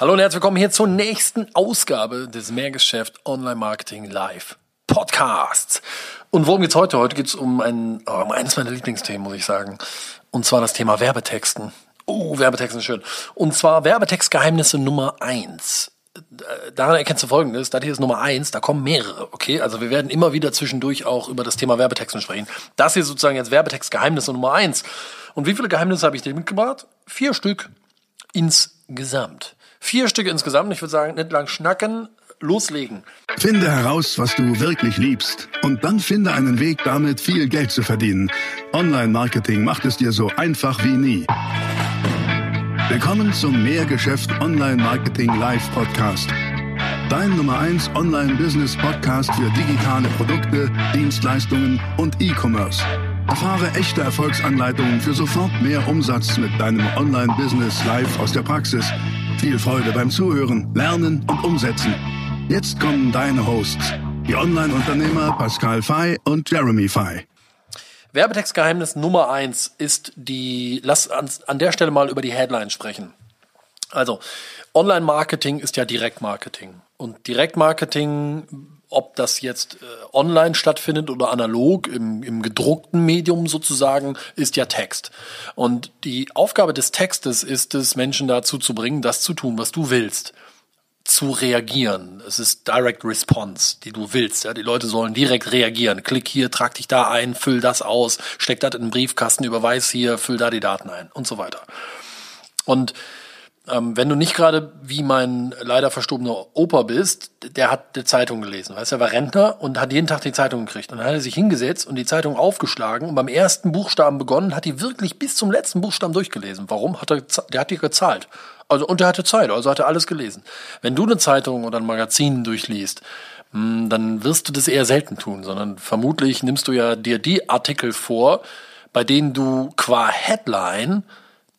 Hallo und herzlich willkommen hier zur nächsten Ausgabe des Mehrgeschäft Online Marketing Live Podcasts. Und worum geht's heute? Heute geht's um ein, oh, um eines meiner Lieblingsthemen, muss ich sagen. Und zwar das Thema Werbetexten. Oh, Werbetexten schön. Und zwar Werbetextgeheimnisse Nummer eins. Daran erkennst du folgendes, das hier ist Nummer eins, da kommen mehrere, okay? Also wir werden immer wieder zwischendurch auch über das Thema Werbetexten sprechen. Das hier sozusagen jetzt Werbetextgeheimnisse Nummer eins. Und wie viele Geheimnisse habe ich dir mitgebracht? Vier Stück insgesamt. Vier Stücke insgesamt. Ich würde sagen, nicht lang schnacken, loslegen. Finde heraus, was du wirklich liebst. Und dann finde einen Weg, damit viel Geld zu verdienen. Online-Marketing macht es dir so einfach wie nie. Willkommen zum Mehrgeschäft Online-Marketing Live Podcast. Dein Nummer 1 Online-Business-Podcast für digitale Produkte, Dienstleistungen und E-Commerce. Erfahre echte Erfolgsanleitungen für sofort mehr Umsatz mit deinem Online-Business live aus der Praxis viel Freude beim Zuhören, Lernen und Umsetzen. Jetzt kommen deine Hosts, die Online-Unternehmer Pascal Fay und Jeremy Fay. Werbetextgeheimnis Nummer eins ist die, lass an, an der Stelle mal über die Headline sprechen. Also, Online-Marketing ist ja Direktmarketing. Und Direktmarketing ob das jetzt äh, online stattfindet oder analog im, im gedruckten Medium sozusagen, ist ja Text. Und die Aufgabe des Textes ist es, Menschen dazu zu bringen, das zu tun, was du willst zu reagieren. Es ist Direct Response, die du willst. Ja, die Leute sollen direkt reagieren. Klick hier, trag dich da ein, füll das aus, steck das in den Briefkasten, überweis hier, füll da die Daten ein und so weiter. Und ähm, wenn du nicht gerade wie mein leider verstorbener Opa bist, der hat die Zeitung gelesen. Weißt du, er war Rentner und hat jeden Tag die Zeitung gekriegt. Und dann hat er sich hingesetzt und die Zeitung aufgeschlagen und beim ersten Buchstaben begonnen, hat die wirklich bis zum letzten Buchstaben durchgelesen. Warum? Hat er, der hat die gezahlt. Also, und der hatte Zeit, also hat er alles gelesen. Wenn du eine Zeitung oder ein Magazin durchliest, hm, dann wirst du das eher selten tun, sondern vermutlich nimmst du ja dir die Artikel vor, bei denen du qua Headline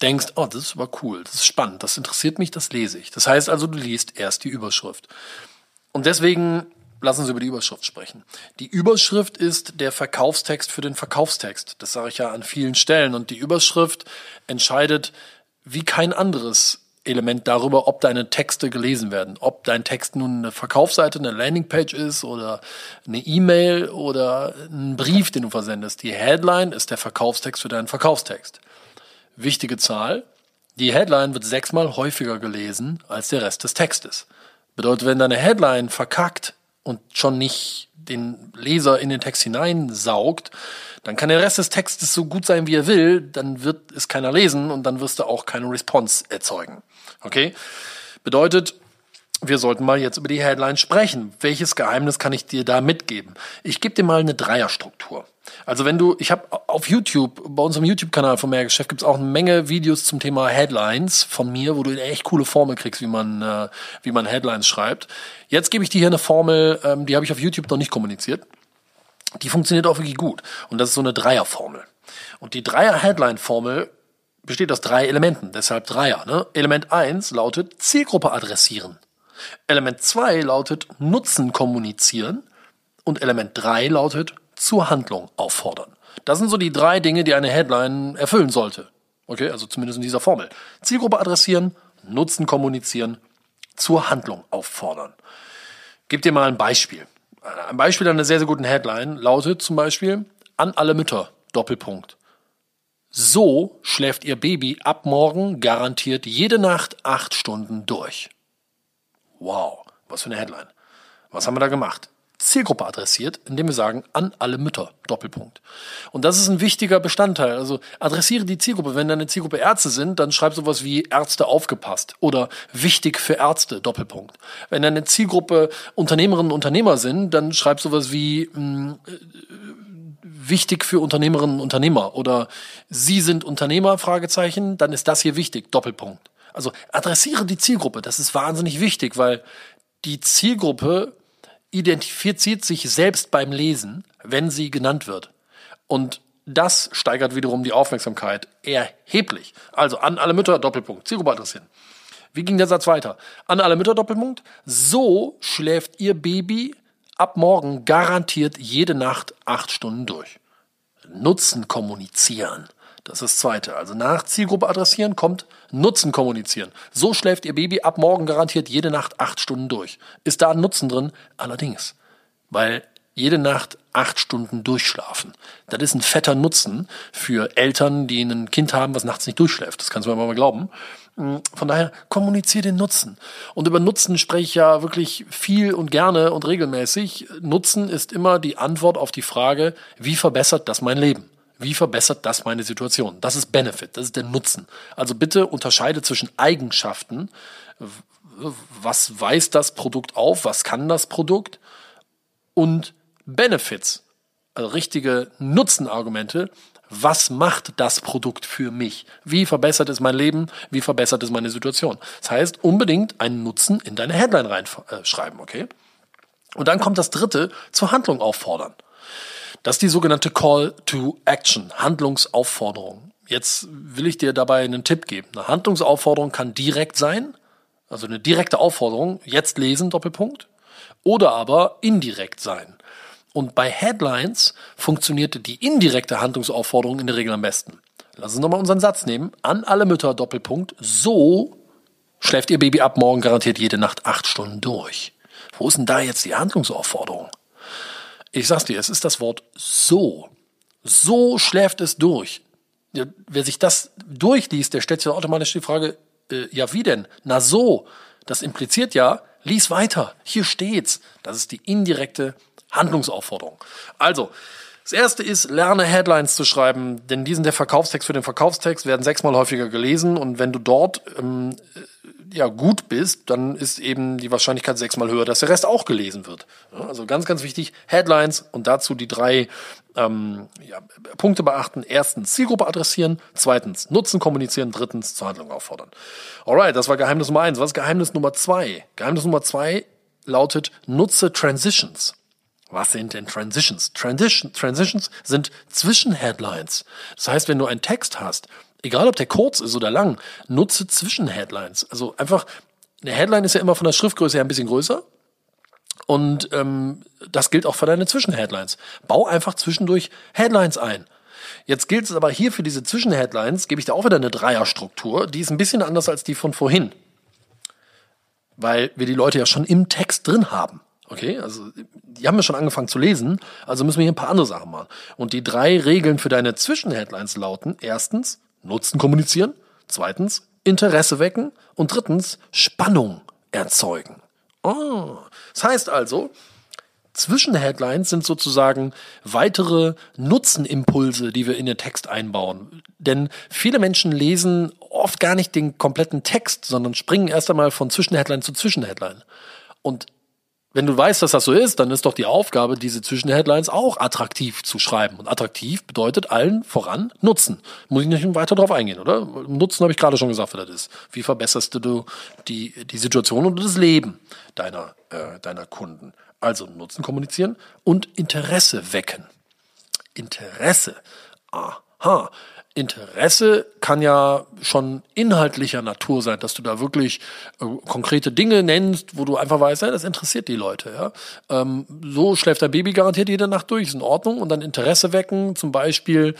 denkst, oh, das ist aber cool, das ist spannend, das interessiert mich, das lese ich. Das heißt also, du liest erst die Überschrift. Und deswegen lassen Sie über die Überschrift sprechen. Die Überschrift ist der Verkaufstext für den Verkaufstext. Das sage ich ja an vielen Stellen. Und die Überschrift entscheidet wie kein anderes Element darüber, ob deine Texte gelesen werden. Ob dein Text nun eine Verkaufsseite, eine Landingpage ist oder eine E-Mail oder ein Brief, den du versendest. Die Headline ist der Verkaufstext für deinen Verkaufstext wichtige Zahl. Die Headline wird sechsmal häufiger gelesen als der Rest des Textes. Bedeutet, wenn deine Headline verkackt und schon nicht den Leser in den Text hineinsaugt, dann kann der Rest des Textes so gut sein, wie er will, dann wird es keiner lesen und dann wirst du auch keine Response erzeugen. Okay? Bedeutet, wir sollten mal jetzt über die Headline sprechen. Welches Geheimnis kann ich dir da mitgeben? Ich gebe dir mal eine Dreierstruktur. Also wenn du, ich habe auf YouTube, bei unserem YouTube-Kanal von Mehrgeschäft gibt es auch eine Menge Videos zum Thema Headlines von mir, wo du eine echt coole Formel kriegst, wie man, äh, wie man Headlines schreibt. Jetzt gebe ich dir hier eine Formel, ähm, die habe ich auf YouTube noch nicht kommuniziert. Die funktioniert auch wirklich gut. Und das ist so eine Dreierformel. Und die Dreier-Headline-Formel besteht aus drei Elementen, deshalb Dreier. Ne? Element eins lautet Zielgruppe adressieren. Element 2 lautet Nutzen kommunizieren und Element 3 lautet zur Handlung auffordern. Das sind so die drei Dinge, die eine Headline erfüllen sollte. Okay, also zumindest in dieser Formel. Zielgruppe adressieren, Nutzen kommunizieren, zur Handlung auffordern. Gib dir mal ein Beispiel. Ein Beispiel einer sehr, sehr guten Headline lautet zum Beispiel an alle Mütter, Doppelpunkt. So schläft Ihr Baby ab morgen garantiert jede Nacht acht Stunden durch. Wow, was für eine Headline. Was haben wir da gemacht? Zielgruppe adressiert, indem wir sagen, an alle Mütter, Doppelpunkt. Und das ist ein wichtiger Bestandteil. Also adressiere die Zielgruppe. Wenn deine Zielgruppe Ärzte sind, dann schreib sowas wie Ärzte aufgepasst oder wichtig für Ärzte, Doppelpunkt. Wenn deine Zielgruppe Unternehmerinnen und Unternehmer sind, dann schreib sowas wie mh, mm, äh, wichtig für Unternehmerinnen und Unternehmer oder Sie sind Unternehmer, Fragezeichen, dann ist das hier wichtig, Doppelpunkt. Also adressiere die Zielgruppe, das ist wahnsinnig wichtig, weil die Zielgruppe identifiziert sich selbst beim Lesen, wenn sie genannt wird. Und das steigert wiederum die Aufmerksamkeit erheblich. Also an alle Mütter, Doppelpunkt, Zielgruppe adressieren. Wie ging der Satz weiter? An alle Mütter, Doppelpunkt. So schläft ihr Baby ab morgen garantiert jede Nacht acht Stunden durch. Nutzen kommunizieren. Das ist das zweite. Also nach Zielgruppe adressieren kommt Nutzen kommunizieren. So schläft Ihr Baby ab morgen garantiert jede Nacht acht Stunden durch. Ist da ein Nutzen drin? Allerdings. Weil jede Nacht acht Stunden durchschlafen. Das ist ein fetter Nutzen für Eltern, die ein Kind haben, was nachts nicht durchschläft. Das kannst du mir mal glauben. Hm, von daher kommuniziere den Nutzen. Und über Nutzen spreche ich ja wirklich viel und gerne und regelmäßig. Nutzen ist immer die Antwort auf die Frage, wie verbessert das mein Leben? Wie verbessert das meine Situation? Das ist Benefit, das ist der Nutzen. Also bitte unterscheide zwischen Eigenschaften. Was weist das Produkt auf? Was kann das Produkt? Und Benefits, also richtige Nutzenargumente. Was macht das Produkt für mich? Wie verbessert es mein Leben? Wie verbessert es meine Situation? Das heißt, unbedingt einen Nutzen in deine Headline reinschreiben, okay? Und dann kommt das dritte, zur Handlung auffordern. Das ist die sogenannte Call to Action, Handlungsaufforderung. Jetzt will ich dir dabei einen Tipp geben. Eine Handlungsaufforderung kann direkt sein, also eine direkte Aufforderung, jetzt lesen, Doppelpunkt, oder aber indirekt sein. Und bei Headlines funktionierte die indirekte Handlungsaufforderung in der Regel am besten. Lass uns nochmal unseren Satz nehmen. An alle Mütter, Doppelpunkt. So schläft ihr Baby ab morgen garantiert jede Nacht acht Stunden durch. Wo ist denn da jetzt die Handlungsaufforderung? Ich sag's dir, es ist das Wort so. So schläft es durch. Wer sich das durchliest, der stellt sich automatisch die Frage, äh, ja wie denn? Na so. Das impliziert ja, lies weiter. Hier steht's. Das ist die indirekte Handlungsaufforderung. Also, das erste ist, lerne Headlines zu schreiben, denn die sind der Verkaufstext für den Verkaufstext, werden sechsmal häufiger gelesen und wenn du dort ähm, ja gut bist, dann ist eben die Wahrscheinlichkeit sechsmal höher, dass der Rest auch gelesen wird. also ganz, ganz wichtig, Headlines und dazu die drei ähm, ja, Punkte beachten. Erstens Zielgruppe adressieren, zweitens Nutzen kommunizieren, drittens zur Handlung auffordern. Alright, das war Geheimnis Nummer eins. Was ist Geheimnis Nummer zwei? Geheimnis Nummer zwei lautet, nutze Transitions. Was sind denn Transitions? Transition, Transitions sind Zwischenheadlines. Das heißt, wenn du einen Text hast, egal ob der kurz ist oder lang, nutze Zwischenheadlines. Also einfach, eine Headline ist ja immer von der Schriftgröße her ein bisschen größer. Und ähm, das gilt auch für deine Zwischenheadlines. Bau einfach zwischendurch Headlines ein. Jetzt gilt es aber hier für diese Zwischenheadlines, gebe ich da auch wieder eine Dreierstruktur, die ist ein bisschen anders als die von vorhin. Weil wir die Leute ja schon im Text drin haben. Okay, also die haben ja schon angefangen zu lesen, also müssen wir hier ein paar andere Sachen machen. Und die drei Regeln für deine Zwischenheadlines lauten: erstens, Nutzen kommunizieren, zweitens, Interesse wecken und drittens, Spannung erzeugen. Oh, das heißt also, Zwischenheadlines sind sozusagen weitere Nutzenimpulse, die wir in den Text einbauen. Denn viele Menschen lesen oft gar nicht den kompletten Text, sondern springen erst einmal von Zwischenheadline zu Zwischenheadline. Und wenn du weißt, dass das so ist, dann ist doch die Aufgabe, diese Zwischenheadlines auch attraktiv zu schreiben. Und attraktiv bedeutet allen voran Nutzen. Muss ich nicht weiter drauf eingehen, oder? Nutzen habe ich gerade schon gesagt, was das ist. Wie verbesserst du die, die Situation und das Leben deiner, äh, deiner Kunden? Also Nutzen kommunizieren und Interesse wecken. Interesse. Aha. Interesse kann ja schon inhaltlicher Natur sein, dass du da wirklich äh, konkrete Dinge nennst, wo du einfach weißt, ja, das interessiert die Leute. Ja? Ähm, so schläft dein Baby garantiert jede Nacht durch, ist in Ordnung. Und dann Interesse wecken, zum Beispiel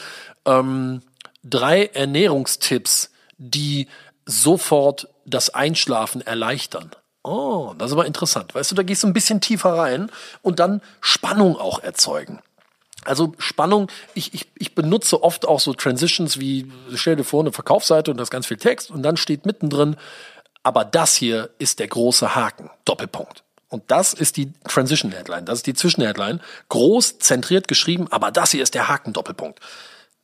ähm, drei Ernährungstipps, die sofort das Einschlafen erleichtern. Oh, das ist aber interessant. Weißt du, da gehst du ein bisschen tiefer rein und dann Spannung auch erzeugen. Also Spannung, ich, ich, ich benutze oft auch so Transitions wie, stell dir vor, eine Verkaufsseite und da ist ganz viel Text und dann steht mittendrin, aber das hier ist der große Haken, Doppelpunkt. Und das ist die Transition Headline, das ist die Zwischenheadline, groß zentriert geschrieben, aber das hier ist der Haken, Doppelpunkt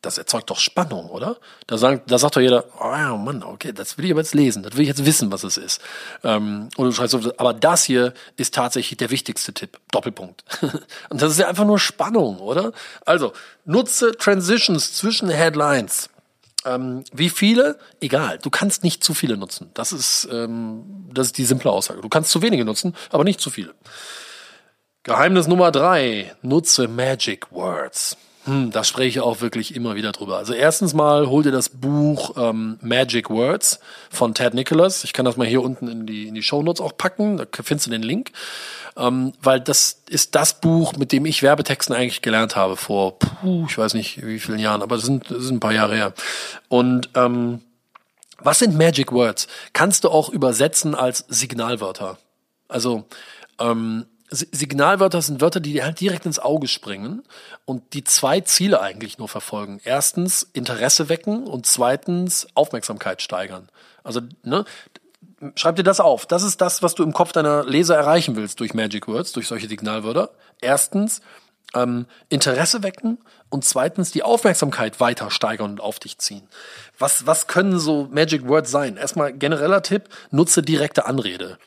das erzeugt doch Spannung, oder? Da sagt, da sagt doch jeder, oh Mann, okay, das will ich aber jetzt lesen, das will ich jetzt wissen, was es ist. Ähm, und du schreibst, aber das hier ist tatsächlich der wichtigste Tipp, Doppelpunkt. und das ist ja einfach nur Spannung, oder? Also, nutze Transitions zwischen Headlines. Ähm, wie viele? Egal, du kannst nicht zu viele nutzen. Das ist, ähm, das ist die simple Aussage. Du kannst zu wenige nutzen, aber nicht zu viele. Geheimnis Nummer drei, nutze Magic Words. Hm, da spreche ich auch wirklich immer wieder drüber. Also erstens mal hol dir das Buch ähm, Magic Words von Ted Nicholas. Ich kann das mal hier unten in die, in die Show Notes auch packen. Da findest du den Link. Ähm, weil das ist das Buch, mit dem ich Werbetexten eigentlich gelernt habe vor, puh, ich weiß nicht wie vielen Jahren, aber das sind, das sind ein paar Jahre her. Und ähm, was sind Magic Words? Kannst du auch übersetzen als Signalwörter. Also ähm, Signalwörter sind Wörter, die dir halt direkt ins Auge springen und die zwei Ziele eigentlich nur verfolgen. Erstens Interesse wecken und zweitens Aufmerksamkeit steigern. Also, ne, schreib dir das auf. Das ist das, was du im Kopf deiner Leser erreichen willst durch Magic Words, durch solche Signalwörter. Erstens ähm, Interesse wecken und zweitens die Aufmerksamkeit weiter steigern und auf dich ziehen. Was, was können so Magic Words sein? Erstmal genereller Tipp, nutze direkte Anrede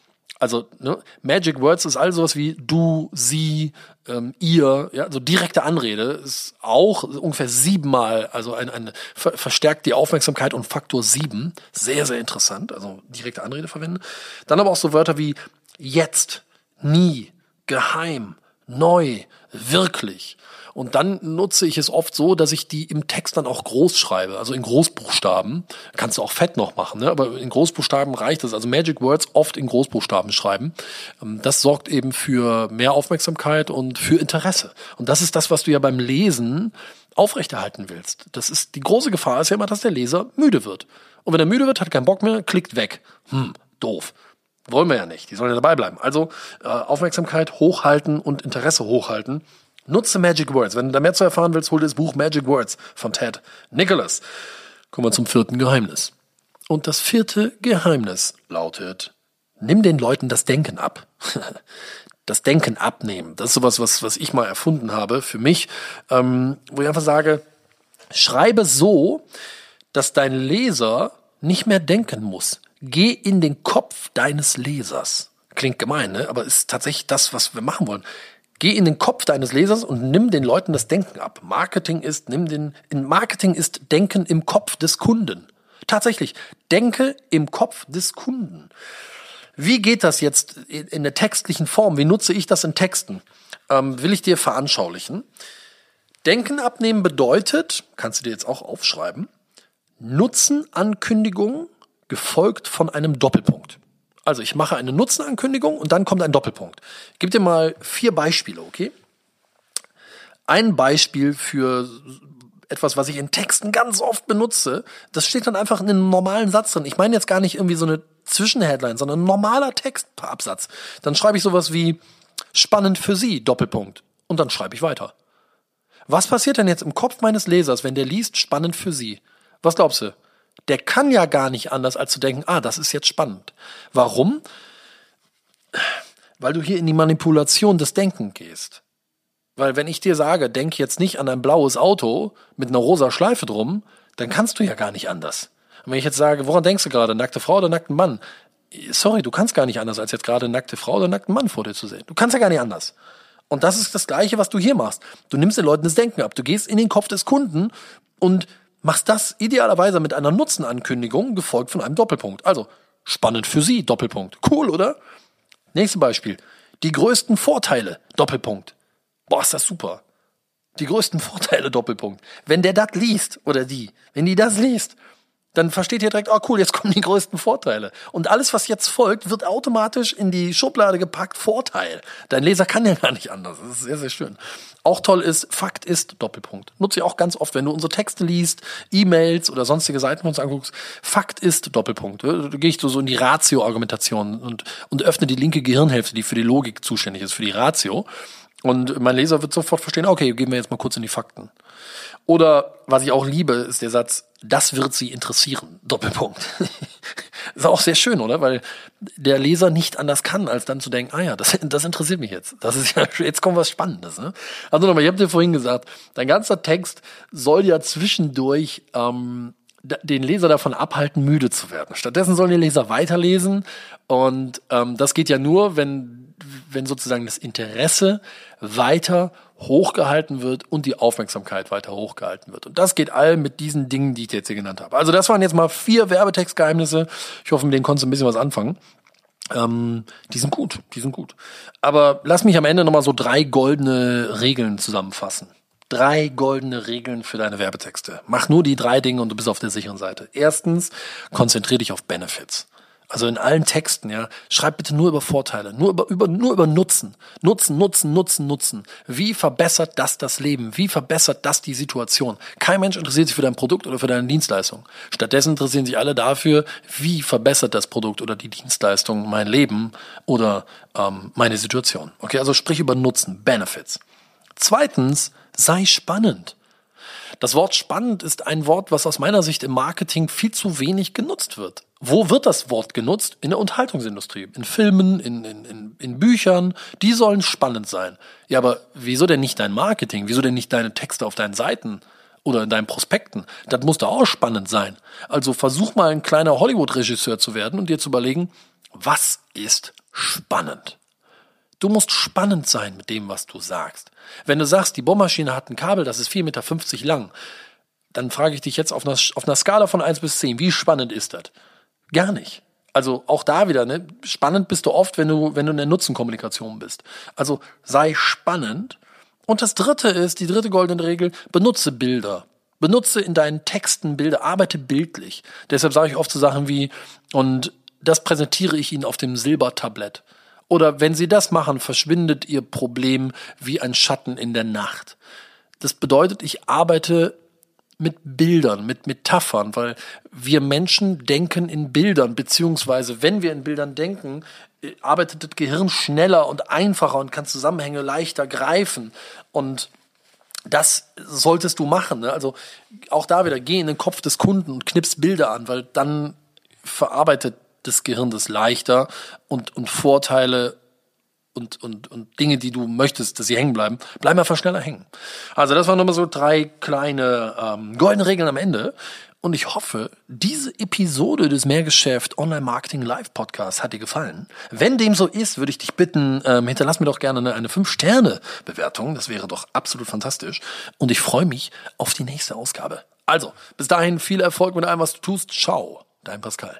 also ne, Magic Words ist all sowas wie du, sie, ähm, ihr, ja, so direkte Anrede ist auch ungefähr siebenmal, also ein, eine ver verstärkt die Aufmerksamkeit um Faktor sieben. Sehr, sehr interessant, also direkte Anrede verwenden. Dann aber auch so Wörter wie jetzt, nie, geheim, neu, wirklich. Und dann nutze ich es oft so, dass ich die im Text dann auch groß schreibe, also in Großbuchstaben. Kannst du auch fett noch machen, ne? aber in Großbuchstaben reicht es. Also Magic Words oft in Großbuchstaben schreiben. Ähm, das sorgt eben für mehr Aufmerksamkeit und für Interesse. Und das ist das, was du ja beim Lesen aufrechterhalten willst. Das ist die große Gefahr ist ja immer, dass der Leser müde wird. Und wenn er müde wird, hat er keinen Bock mehr, klickt weg. Hm, doof. Wollen wir ja nicht. Die sollen ja dabei bleiben. Also äh, Aufmerksamkeit hochhalten und Interesse hochhalten. Nutze Magic Words. Wenn du da mehr zu erfahren willst, hol dir das Buch Magic Words von Ted Nicholas. Kommen wir zum vierten Geheimnis. Und das vierte Geheimnis lautet, nimm den Leuten das Denken ab. das Denken abnehmen. Das ist sowas, was, was ich mal erfunden habe für mich, ähm, wo ich einfach sage, schreibe so, dass dein Leser nicht mehr denken muss. Geh in den Kopf deines Lesers. Klingt gemein, ne? aber ist tatsächlich das, was wir machen wollen. Geh in den Kopf deines Lesers und nimm den Leuten das Denken ab. Marketing ist, nimm den, in Marketing ist Denken im Kopf des Kunden. Tatsächlich, denke im Kopf des Kunden. Wie geht das jetzt in der textlichen Form? Wie nutze ich das in Texten? Ähm, will ich dir veranschaulichen. Denken abnehmen bedeutet, kannst du dir jetzt auch aufschreiben, Nutzenankündigung gefolgt von einem Doppelpunkt. Also ich mache eine Nutzenankündigung und dann kommt ein Doppelpunkt. Gebe dir mal vier Beispiele, okay? Ein Beispiel für etwas, was ich in Texten ganz oft benutze, das steht dann einfach in einem normalen Satz drin. Ich meine jetzt gar nicht irgendwie so eine Zwischenheadline, sondern ein normaler Textabsatz. Dann schreibe ich sowas wie spannend für Sie, Doppelpunkt. Und dann schreibe ich weiter. Was passiert denn jetzt im Kopf meines Lesers, wenn der liest spannend für Sie? Was glaubst du? Der kann ja gar nicht anders, als zu denken, ah, das ist jetzt spannend. Warum? Weil du hier in die Manipulation des Denken gehst. Weil wenn ich dir sage, denk jetzt nicht an ein blaues Auto mit einer rosa Schleife drum, dann kannst du ja gar nicht anders. Und wenn ich jetzt sage, woran denkst du gerade, nackte Frau oder nackten Mann? Sorry, du kannst gar nicht anders, als jetzt gerade nackte Frau oder nackten Mann vor dir zu sehen. Du kannst ja gar nicht anders. Und das ist das Gleiche, was du hier machst. Du nimmst den Leuten das Denken ab. Du gehst in den Kopf des Kunden und machst das idealerweise mit einer Nutzenankündigung, gefolgt von einem Doppelpunkt. Also, spannend für Sie, Doppelpunkt. Cool, oder? Nächstes Beispiel. Die größten Vorteile, Doppelpunkt. Boah, ist das super. Die größten Vorteile, Doppelpunkt. Wenn der das liest, oder die, wenn die das liest, dann versteht ihr direkt, oh cool, jetzt kommen die größten Vorteile. Und alles, was jetzt folgt, wird automatisch in die Schublade gepackt, Vorteil. Dein Leser kann ja gar nicht anders. Das ist sehr, sehr schön. Auch toll ist, Fakt ist, Doppelpunkt. Nutze ich auch ganz oft, wenn du unsere Texte liest, E-Mails oder sonstige Seiten uns anguckst. Fakt ist, Doppelpunkt. Da gehe ich so in die Ratio-Argumentation und, und öffne die linke Gehirnhälfte, die für die Logik zuständig ist, für die Ratio. Und mein Leser wird sofort verstehen, okay, gehen wir jetzt mal kurz in die Fakten. Oder was ich auch liebe, ist der Satz, das wird sie interessieren. Doppelpunkt. ist auch sehr schön, oder? Weil der Leser nicht anders kann, als dann zu denken, ah ja, das, das interessiert mich jetzt. Das ist ja, jetzt kommt was Spannendes. Ne? Also nochmal, ich habe dir vorhin gesagt, dein ganzer Text soll ja zwischendurch ähm, den Leser davon abhalten, müde zu werden. Stattdessen sollen die Leser weiterlesen und ähm, das geht ja nur, wenn, wenn sozusagen das Interesse weiter hochgehalten wird und die Aufmerksamkeit weiter hochgehalten wird. Und das geht all mit diesen Dingen, die ich jetzt hier genannt habe. Also das waren jetzt mal vier Werbetextgeheimnisse. Ich hoffe, mit denen konntest du ein bisschen was anfangen. Ähm, die sind gut, die sind gut. Aber lass mich am Ende nochmal so drei goldene Regeln zusammenfassen. Drei goldene Regeln für deine Werbetexte. Mach nur die drei Dinge und du bist auf der sicheren Seite. Erstens, konzentriere dich auf Benefits. Also in allen Texten, ja, schreib bitte nur über Vorteile, nur über, über, nur über Nutzen. Nutzen, Nutzen, Nutzen, Nutzen. Wie verbessert das das Leben? Wie verbessert das die Situation? Kein Mensch interessiert sich für dein Produkt oder für deine Dienstleistung. Stattdessen interessieren sich alle dafür, wie verbessert das Produkt oder die Dienstleistung mein Leben oder ähm, meine Situation. Okay, also sprich über Nutzen, Benefits. Zweitens, sei spannend. Das Wort spannend ist ein Wort, was aus meiner Sicht im Marketing viel zu wenig genutzt wird. Wo wird das Wort genutzt? In der Unterhaltungsindustrie, in Filmen, in, in, in, in Büchern. Die sollen spannend sein. Ja, aber wieso denn nicht dein Marketing? Wieso denn nicht deine Texte auf deinen Seiten? oder in deinen Prospekten. Das muss doch auch spannend sein. Also versuch mal ein kleiner Hollywood-Regisseur zu werden und dir zu überlegen, was ist spannend? Du musst spannend sein mit dem, was du sagst. Wenn du sagst, die Bohrmaschine hat ein Kabel, das ist 4,50 Meter lang, dann frage ich dich jetzt auf einer, auf einer Skala von 1 bis 10, wie spannend ist das? Gar nicht. Also auch da wieder, ne? Spannend bist du oft, wenn du, wenn du in der Nutzenkommunikation bist. Also sei spannend. Und das dritte ist, die dritte goldene Regel, benutze Bilder. Benutze in deinen Texten Bilder, arbeite bildlich. Deshalb sage ich oft so Sachen wie, und das präsentiere ich Ihnen auf dem Silbertablett. Oder wenn sie das machen, verschwindet ihr Problem wie ein Schatten in der Nacht. Das bedeutet, ich arbeite mit Bildern, mit Metaphern, weil wir Menschen denken in Bildern, beziehungsweise wenn wir in Bildern denken, äh, arbeitet das Gehirn schneller und einfacher und kann Zusammenhänge leichter greifen. Und das solltest du machen. Ne? Also auch da wieder, geh in den Kopf des Kunden und knips Bilder an, weil dann verarbeitet des Gehirns leichter und, und Vorteile und, und, und Dinge, die du möchtest, dass sie hängen bleiben, bleiben einfach schneller hängen. Also das waren nochmal so drei kleine ähm, goldene Regeln am Ende. Und ich hoffe, diese Episode des Mehrgeschäft Online Marketing Live Podcast hat dir gefallen. Wenn dem so ist, würde ich dich bitten, ähm, hinterlass mir doch gerne eine, eine 5-Sterne-Bewertung. Das wäre doch absolut fantastisch. Und ich freue mich auf die nächste Ausgabe. Also, bis dahin viel Erfolg mit allem, was du tust. Ciao, dein Pascal.